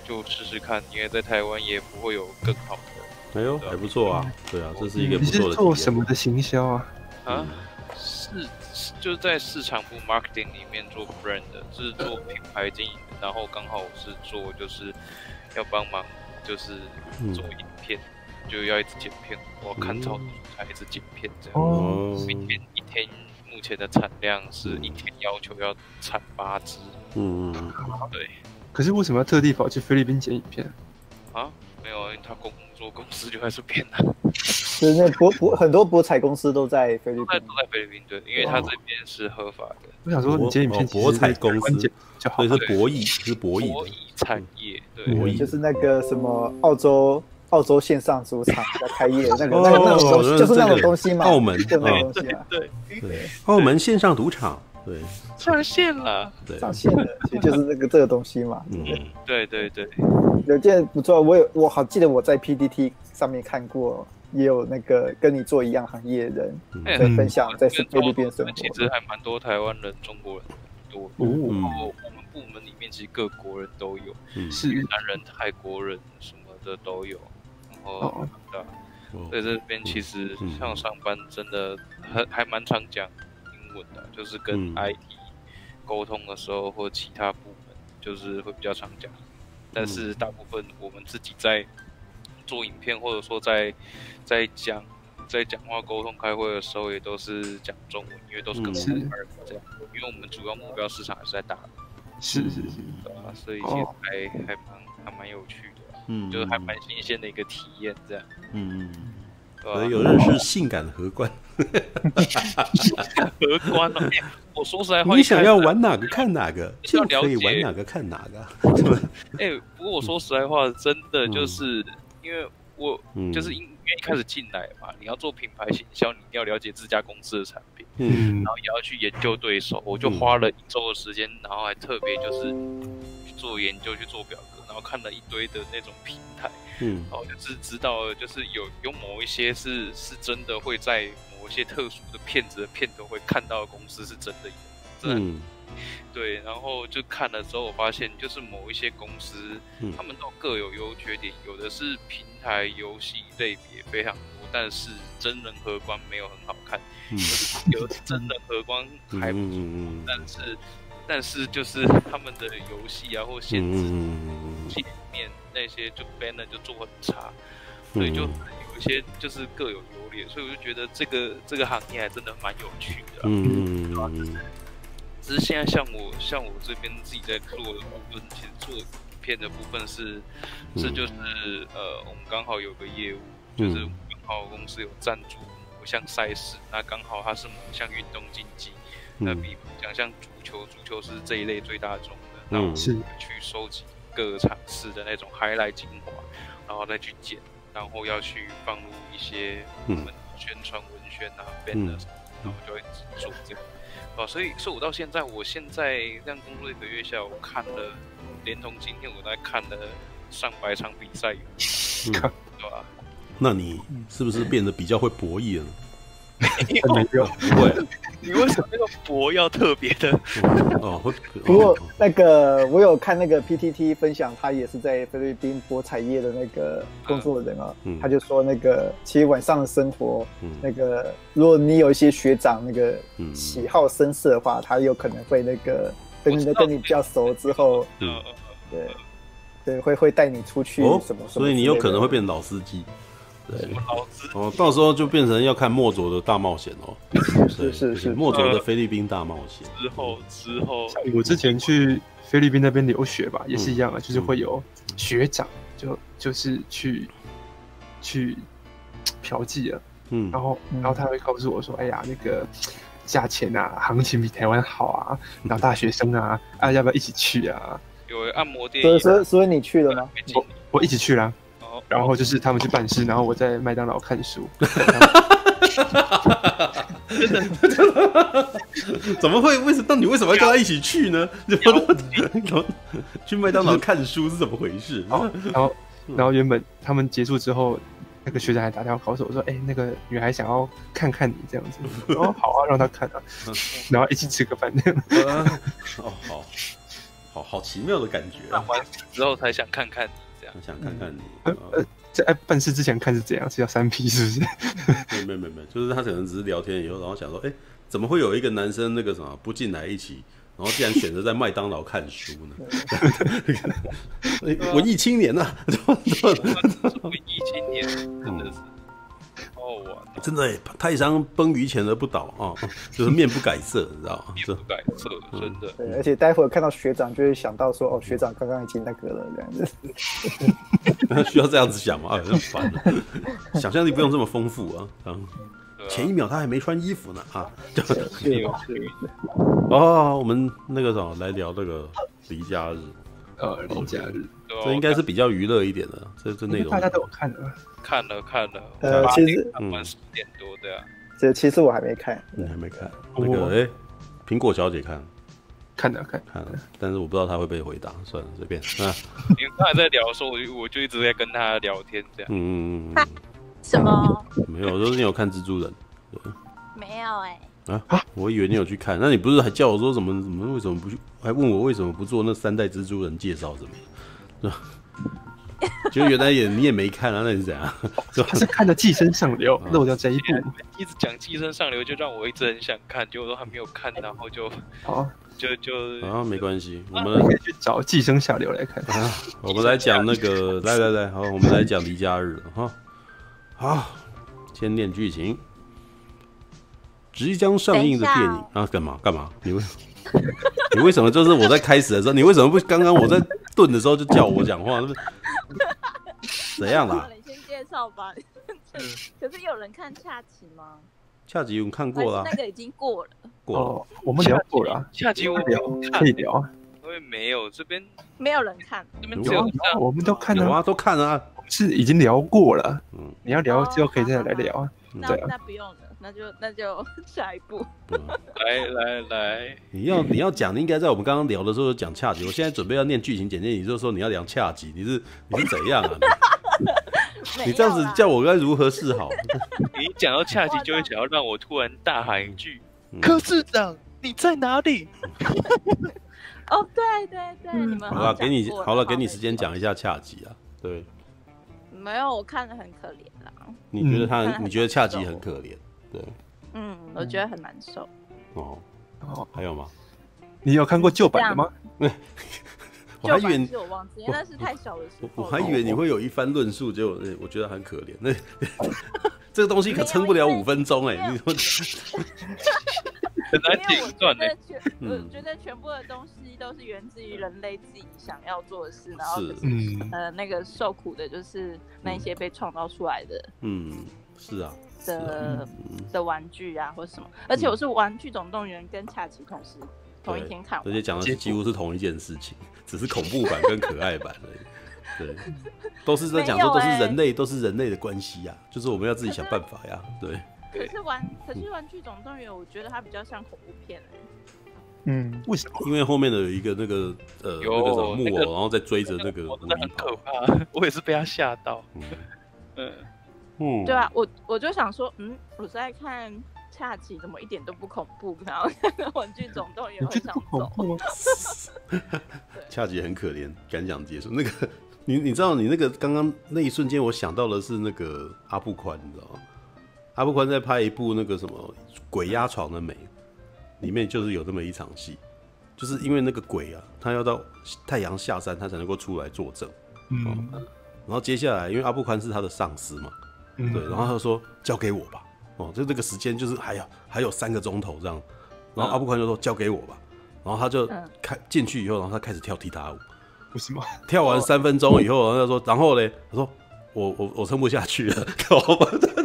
就试试看，因为在台湾也不会有更好的。哎呦，还不错啊！对啊，这是一个不错的。你是做什么的行销啊？啊，市就是在市场部 marketing 里面做 brand 的，是做品牌经营。然后刚好我是做，就是要帮忙，就是做影片，就要一直剪片。我看到才一直剪片这样。哦。每天一天目前的产量是一天要求要产八支。嗯嗯。对。可是为什么要特地跑去菲律宾剪影片？啊？没有，因为他工作公司就在这边的。是那博博很多博彩公司都在菲律宾，都在菲律宾对，因为他这边是合法的。我想说，你剪影片博彩公司，所以是博弈，是博弈，博弈产业，对，就是那个什么澳洲澳洲线上主场在开业，那个那个那种东西，就是那种东西嘛。澳门就那种东西啊，对。对，澳门线上赌场，对，上线了，对，上线了，其实就是那个这个东西嘛。嗯，对对对，有件不错，我有我好记得我在 PDT 上面看过，也有那个跟你做一样行业的人在分享在菲律宾生活。其实还蛮多台湾人、中国人多，然后我们部门里面其实各国人都有，是越南人、泰国人什么的都有。哦，对，所以这边其实像上班真的还还蛮常讲英文的，就是跟 IT 沟通的时候或其他部门就是会比较常讲，但是大部分我们自己在做影片或者说在在讲在讲话沟通开会的时候也都是讲中文，因为都是跟台湾人这样，因为我们主要目标市场还是在大陆，是是是，对吧？所以其实还还蛮还蛮有趣的。嗯，就是还蛮新鲜的一个体验，这样。嗯，可能有认识性感荷官，荷官哦。我说实在话，你想要玩哪个看哪个，就可以玩哪个看哪个。哎，不过我说实在话，真的就是因为我就是因因为一开始进来嘛，你要做品牌行销，你一定要了解自家公司的产品，嗯，然后也要去研究对手。我就花了一周的时间，然后还特别就是去做研究，去做表格。然后看了一堆的那种平台，嗯，然后就是知道，就是有有某一些是是真的会在某一些特殊的片子的片头会看到的公司是真的有，真的，嗯，对，然后就看了之后，我发现就是某一些公司，嗯，他们都各有优缺点，有的是平台游戏类别非常多，但是真人荷官没有很好看，嗯，有的真人荷官还不错，嗯，但是。但是就是他们的游戏啊，或限制界面那些就 banner 就做很差，所以就有一些就是各有优劣，所以我就觉得这个这个行业还真的蛮有趣的。嗯。嗯，只是现在像我像我这边自己在做的部分，其实做影片的部分是是就是呃，我们刚好有个业务，就是刚好公司有赞助某项赛事，那刚好它是某项运动竞技。那比如讲像足球，足球是这一类最大众的，那我们去收集各个场次的那种 highlight 精华，然后再去剪，然后要去放入一些我们宣传文宣啊 banner，然后就会做这样。哦，所以，所以我到现在，我现在这样工作一个月下，我看了，连同今天我在看了上百场比赛，嗯，对吧？那你是不是变得比较会博弈了？没有，不会。你为什么那个博要特别的？哦，不过那个我有看那个 PTT 分享，他也是在菲律宾博彩业的那个工作的人啊，他就说那个其实晚上的生活，那个如果你有一些学长那个喜好深色的话，他有可能会那个等你跟你比较熟之后，嗯，对对，会会带你出去什么什么，所以你有可能会变老司机。对，哦，到时候就变成要看墨卓的大冒险哦。是是是，墨卓的菲律宾大冒险。之后之后，我之前去菲律宾那边留学吧，也是一样啊，就是会有学长，就就是去去嫖妓了。嗯，然后然后他会告诉我说：“哎呀，那个价钱啊，行情比台湾好啊，然后大学生啊，啊，要不要一起去啊？”有按摩店。所以所以所以你去了吗？我我一起去了。然后就是他们去办事，然后我在麦当劳看书。真的？怎么会？为什么？那你为什么要跟他一起去呢？去麦当劳看书是怎么回事？然后，然后，然后原本他们结束之后，那个学长还打电话告诉我说：“哎，那个女孩想要看看你这样子。” 哦，好啊，让她看啊。然后一起吃个饭这样。哦，好好好奇妙的感觉。办完之后才想看看你。想看看你，呃，在办事之前看是怎样？是要三 P 是不是？没有没有没有，就是他可能只是聊天以后，然后想说，哎，怎么会有一个男生那个什么不进来一起，然后竟然选择在麦当劳看书呢？文艺青年呐，文艺青年，真的是。真的，泰山崩于前而不倒啊，就是面不改色，你知道吗？面不改色，真的。对，而且待会儿看到学长，就会想到说，哦，学长刚刚已经那个了，这样子。需要这样子想吗？啊，很烦。想象力不用这么丰富啊。嗯，前一秒他还没穿衣服呢啊。是是。哦，我们那个什么来聊这个离家日。呃，离家日，这应该是比较娱乐一点的，这这内容大家都有看的，看了看了，呃，其实嗯，十点多对啊，这其实我还没看，你还没看那个哎，苹果小姐看，看了看看了，但是我不知道她会不会回答，算了，随便啊。因为他还在聊的时候，我就我就一直在跟她聊天这样，嗯嗯嗯，什么？没有，就是你有看蜘蛛人，没有哎。啊啊！我以为你有去看，那你不是还叫我说什么什么？为什么不去？还问我为什么不做那三代蜘蛛人介绍什么？是吧？就原来也你也没看啊？那是怎样？他是看的《寄生上流》，漏掉这一部。一直讲《寄生上流》，就让我一直很想看，结果都还没有看，然后就好，就就啊，没关系，我们可以去找《寄生下流》来看。我们来讲那个，来来来，好，我们来讲《离家日》哈。好，先念剧情。即将上映的电影啊，干嘛干嘛？你为你为什么就是我在开始的时候，你为什么不刚刚我在炖的时候就叫我讲话？怎样啦？你先介绍吧。可是有人看恰吉吗？恰吉我看过了，那个已经过了。过了，我们聊过了。恰吉我聊可以聊啊，因为没有这边没有人看，这边只有我们都看了啊，都看了啊，是已经聊过了。嗯，你要聊之后可以再来聊啊。那那不用了。那就那就 下一步，来来来，你要你要讲，你应该在我们刚刚聊的时候讲恰吉。我现在准备要念剧情简介，你就说你要讲恰吉，你是你是怎样啊？你这样子叫我该如何是好？你讲到恰吉，就会想要让我突然大喊一句：“柯市长，你在哪里？”哦，对对对，你们好了，给你好了，给你时间讲一下恰吉啊。对，没有，我看的很可怜啦。你觉得他？你觉得恰吉很可怜？对，嗯，我觉得很难受。哦哦，还有吗？你有看过旧版的吗？我还以为我忘记，那是太小的时候。我还以为你会有一番论述，结果我觉得很可怜。那 这个东西可撑不了五分钟哎！你说很难顶断的。我觉得全部的东西都是源自于人类自己想要做的事，然后嗯呃那个受苦的就是那些被创造出来的。嗯，是啊。的的玩具啊，或者什么，而且我是《玩具总动员》跟恰奇同时同一天看，而且讲的是几乎是同一件事情，只是恐怖版跟可爱版而已。对，都是在讲说都是人类，都是人类的关系呀，就是我们要自己想办法呀。对。可是玩，可是《玩具总动员》，我觉得它比较像恐怖片。嗯，为什么？因为后面的有一个那个呃那个什么木偶，然后再追着那个，那很可怕。我也是被他吓到。嗯。嗯，对啊，我我就想说，嗯，我在看恰吉，怎么一点都不恐怖？然后看《玩具总动员》会想走。恰吉很可怜，敢讲结束。那个，你你知道，你那个刚刚那一瞬间，我想到的是那个阿布宽，你知道吗？阿布宽在拍一部那个什么《鬼压床的美》，里面就是有这么一场戏，就是因为那个鬼啊，他要到太阳下山，他才能够出来作证。嗯，然后接下来，因为阿布宽是他的上司嘛。对，然后他说交给我吧，哦，就这个时间就是还有还有三个钟头这样，然后阿布宽就说交给我吧，然后他就开进去以后，然后他开始跳踢踏舞，为什么？跳完三分钟以后，然后他说，然后嘞，他说我我我撑不下去了。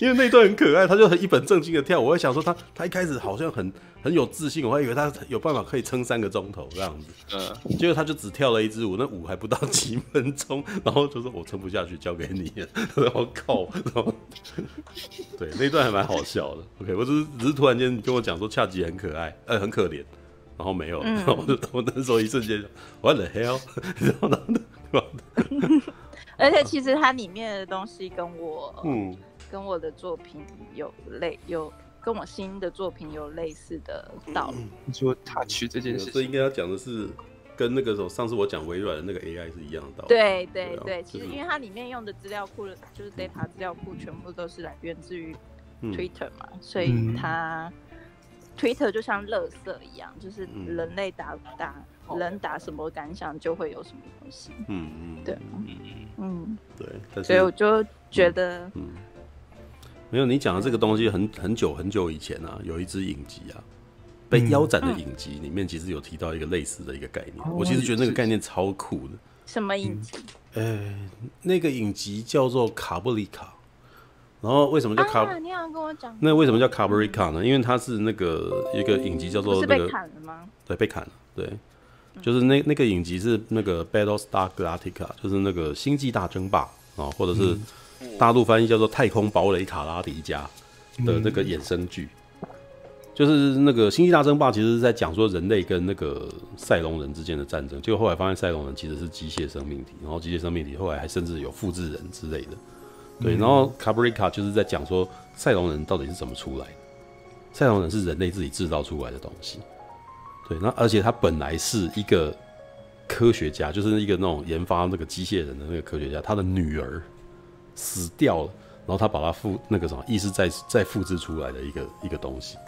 因为那段很可爱，他就很一本正经的跳。我会想说他，他一开始好像很很有自信，我还以为他有办法可以撑三个钟头这样子。嗯，结果他就只跳了一支舞，那舞还不到几分钟，然后就说我撑不下去，交给你。然后靠，然后 对，那段还蛮好笑的。OK，我只是只是突然间跟我讲说恰吉很可爱，呃，很可怜，然后没有，然后我就我那时候一瞬间，What the hell？然后呢？而且其实它里面的东西跟我嗯。跟我的作品有类有跟我新的作品有类似的道理。你说他取这件事，这应该要讲的是跟那个时候上次我讲微软的那个 AI 是一样的道理。对对对，其实因为它里面用的资料库就是 data 资料库全部都是来源自于 Twitter 嘛，所以它 Twitter 就像垃圾一样，就是人类打打人打什么感想就会有什么东西。嗯嗯，对，嗯嗯。对，所以我就觉得嗯。没有，你讲的这个东西很很久很久以前啊，有一支影集啊，被腰斩的影集里面其实有提到一个类似的一个概念。嗯、我其实觉得那个概念超酷的。什么影集？呃、那个影集叫做卡布里卡。然后为什么叫卡？啊、你好，跟我讲。那为什么叫卡布里卡呢？因为它是那个一个影集叫做那个。是被砍了吗？对，被砍了。对，就是那那个影集是那个 Battlestar Galactica，就是那个星际大争霸啊，或者是大陆翻译叫做太空堡垒卡拉迪加的那个衍生剧。就是那个星际大争霸，其实是在讲说人类跟那个赛隆人之间的战争。结果后来发现赛隆人其实是机械生命体，然后机械生命体后来还甚至有复制人之类的。对，然后卡布里卡就是在讲说赛隆人到底是怎么出来的。赛隆人是人类自己制造出来的东西。对，那而且他本来是一个科学家，就是一个那种研发那个机械人的那个科学家，他的女儿死掉了，然后他把它复那个什么意识再再复制出来的一个一个东西。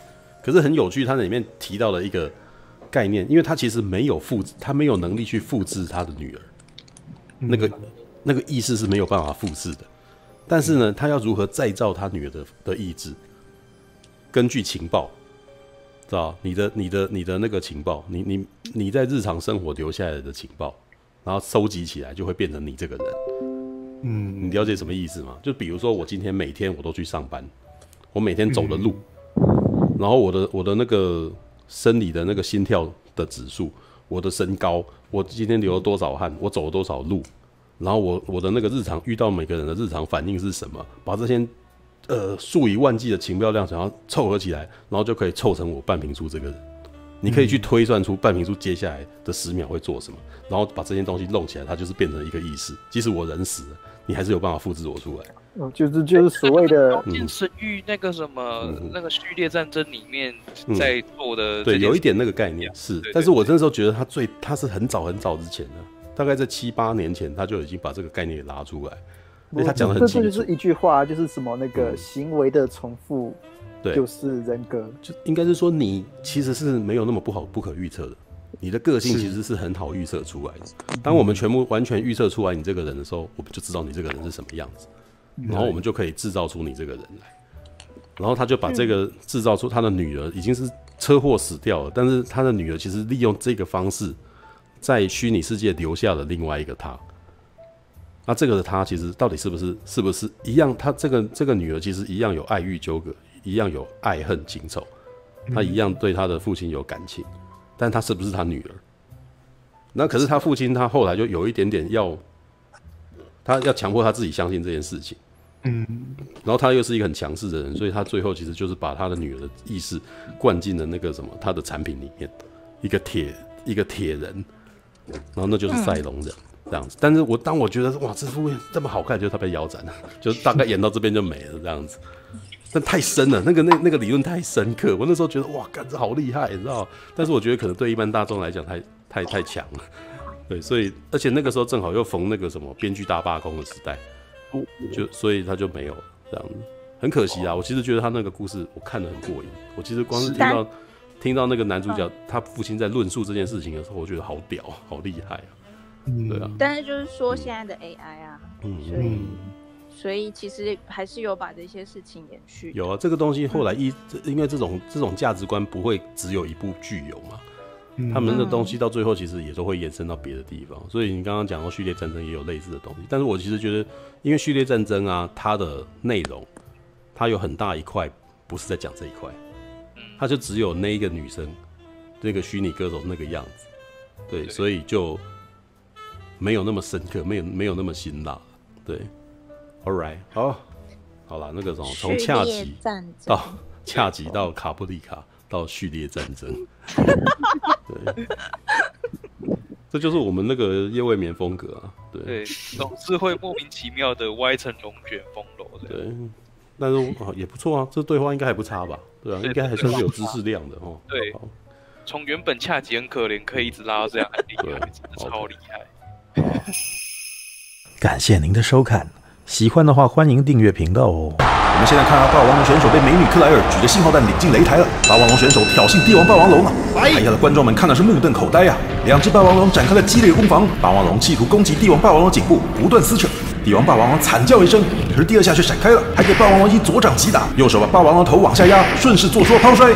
可是很有趣，他里面提到了一个概念，因为他其实没有复制，他没有能力去复制他的女儿，那个那个意识是没有办法复制的。但是呢，他要如何再造他女儿的的意志？根据情报，知道你的你的你的那个情报，你你你在日常生活留下来的情报，然后收集起来就会变成你这个人。嗯，你了解什么意思吗？就比如说我今天每天我都去上班，我每天走的路。然后我的我的那个生理的那个心跳的指数，我的身高，我今天流了多少汗，我走了多少路，然后我我的那个日常遇到每个人的日常反应是什么？把这些呃数以万计的情报量想要凑合起来，然后就可以凑成我半瓶醋这个人。你可以去推算出半瓶醋接下来的十秒会做什么，然后把这些东西弄起来，它就是变成一个意识。即使我人死了，你还是有办法复制我出来。哦，就是就是所谓的《刀剑神域》那个什么、嗯、那个序列战争里面在做的、嗯，对，有一点那个概念是。但是我那时候觉得他最他是很早很早之前的，大概在七八年前他就已经把这个概念给拉出来。因为他讲的很清楚，就是一句话，就是什么那个行为的重复，对，就是人格。就应该是说你其实是没有那么不好不可预测的，你的个性其实是很好预测出来的。当我们全部完全预测出来你这个人的时候，我们就知道你这个人是什么样子。然后我们就可以制造出你这个人来，然后他就把这个制造出他的女儿已经是车祸死掉了，但是他的女儿其实利用这个方式在虚拟世界留下了另外一个他。那这个的他其实到底是不是是不是一样？他这个这个女儿其实一样有爱欲纠葛，一样有爱恨情仇，他一样对他的父亲有感情，但他是不是他女儿？那可是他父亲他后来就有一点点要。他要强迫他自己相信这件事情，嗯，然后他又是一个很强势的人，所以他最后其实就是把他的女儿的意识灌进了那个什么他的产品里面，一个铁一个铁人，然后那就是赛龙人这样子。但是我当我觉得哇，这部这么好看，就是他被腰斩了，就大概演到这边就没了这样子。但太深了，那个那那个理论太深刻，我那时候觉得哇，干这好厉害，你知道？但是我觉得可能对一般大众来讲，太太太强了。对，所以而且那个时候正好又逢那个什么编剧大罢工的时代，就所以他就没有了这样子，很可惜啊。我其实觉得他那个故事我看得很过瘾，我其实光是听到听到那个男主角他父亲在论述这件事情的时候，我觉得好屌，好厉害啊。对啊。但是就是说现在的 AI 啊，嗯，所以所以其实还是有把这些事情延续。有啊，这个东西后来一因为这种这种价值观不会只有一部剧有嘛。他们的东西到最后其实也都会延伸到别的地方，所以你刚刚讲到序列战争也有类似的东西。但是我其实觉得，因为序列战争啊，它的内容它有很大一块不是在讲这一块，它就只有那一个女生，那个虚拟歌手那个样子，对，所以就没有那么深刻，没有没有那么辛辣，对。All right，好，好了，那个什么，从恰吉到恰吉到卡布里卡。到序列战争，对，这就是我们那个夜未眠风格啊，对，对，总是会莫名其妙的歪成龙卷风楼，对，但是也不错啊，这对话应该还不差吧？对啊，应该还算是有知识量的哦。对，从原本恰吉很可怜，可以一直拉到这样，很厉害，真的超厉害。感谢您的收看，喜欢的话欢迎订阅频道哦。我们现在看到霸王龙选手被美女克莱尔举着信号弹领进擂台了。霸王龙选手挑衅帝王霸王龙啊！台下的观众们看的是目瞪口呆啊！两只霸王龙展开了激烈攻防，霸王龙企图攻击帝王霸王龙颈部，不断撕扯。帝王霸王龙惨叫一声，可是第二下却闪开了，还给霸王龙一左掌击打，右手把霸王龙头往下压，顺势做出了抛摔。